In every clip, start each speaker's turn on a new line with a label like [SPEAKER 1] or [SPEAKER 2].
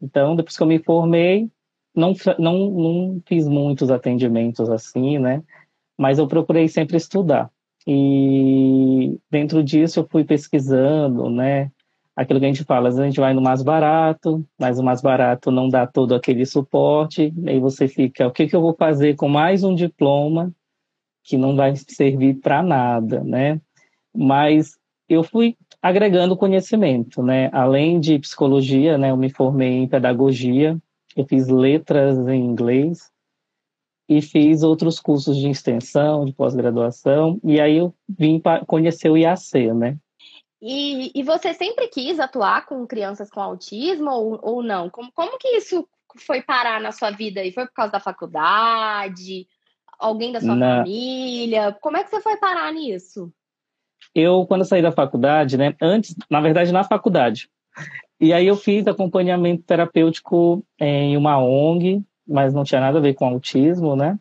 [SPEAKER 1] Então, depois que eu me formei, não, não, não fiz muitos atendimentos assim, né? Mas eu procurei sempre estudar. E dentro disso eu fui pesquisando, né? Aquilo que a gente fala, a gente vai no mais barato, mas o mais barato não dá todo aquele suporte, aí você fica, o que, que eu vou fazer com mais um diploma que não vai servir para nada, né? Mas eu fui agregando conhecimento, né? Além de psicologia, né? Eu me formei em pedagogia, eu fiz letras em inglês e fiz outros cursos de extensão, de pós-graduação, e aí eu vim para conhecer o IAC, né?
[SPEAKER 2] E, e você sempre quis atuar com crianças com autismo ou, ou não? Como, como que isso foi parar na sua vida? E foi por causa da faculdade? Alguém da sua na... família? Como é que você foi parar nisso?
[SPEAKER 1] Eu, quando saí da faculdade, né? Antes, na verdade, na faculdade, e aí eu fiz acompanhamento terapêutico em uma ONG, mas não tinha nada a ver com autismo, né?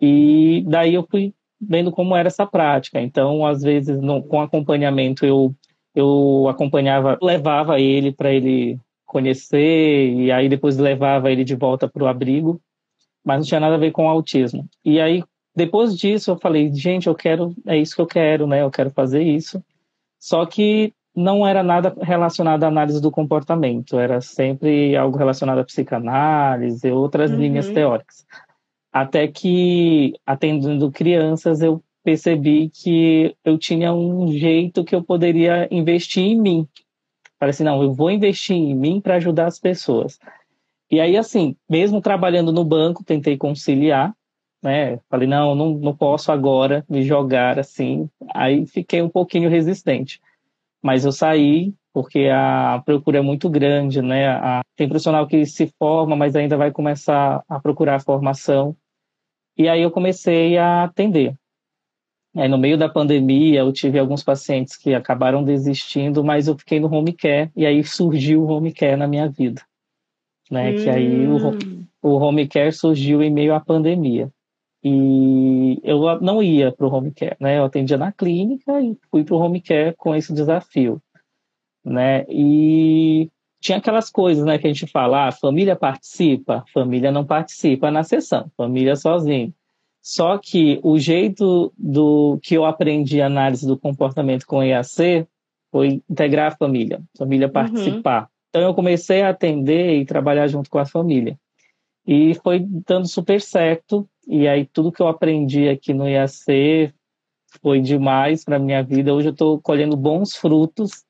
[SPEAKER 1] E daí eu fui vendo como era essa prática. Então, às vezes, no, com acompanhamento, eu, eu acompanhava, levava ele para ele conhecer, e aí depois levava ele de volta para o abrigo, mas não tinha nada a ver com autismo. E aí, depois disso, eu falei, gente, eu quero, é isso que eu quero, né? Eu quero fazer isso. Só que não era nada relacionado à análise do comportamento, era sempre algo relacionado à psicanálise e outras uhum. linhas teóricas. Até que, atendendo crianças, eu percebi que eu tinha um jeito que eu poderia investir em mim. Falei assim, não, eu vou investir em mim para ajudar as pessoas. E aí, assim, mesmo trabalhando no banco, tentei conciliar, né? Falei, não, não, não posso agora me jogar assim. Aí fiquei um pouquinho resistente mas eu saí porque a procura é muito grande, né? A, tem profissional que se forma, mas ainda vai começar a procurar a formação. E aí eu comecei a atender. Aí, no meio da pandemia, eu tive alguns pacientes que acabaram desistindo, mas eu fiquei no home care, e aí surgiu o home care na minha vida. Né? Hum. Que aí o, hum. o home care surgiu em meio à pandemia. E eu não ia para o home care, né? Eu atendia na clínica e fui para o home care com esse desafio, né? E tinha aquelas coisas, né, que a gente fala, ah, família participa, família não participa na sessão, família sozinho. Só que o jeito do que eu aprendi a análise do comportamento com EAC foi integrar a família, família uhum. participar. Uhum. Então eu comecei a atender e trabalhar junto com a família. E foi dando super certo. E aí tudo que eu aprendi aqui no IAC foi demais para minha vida. Hoje eu estou colhendo bons frutos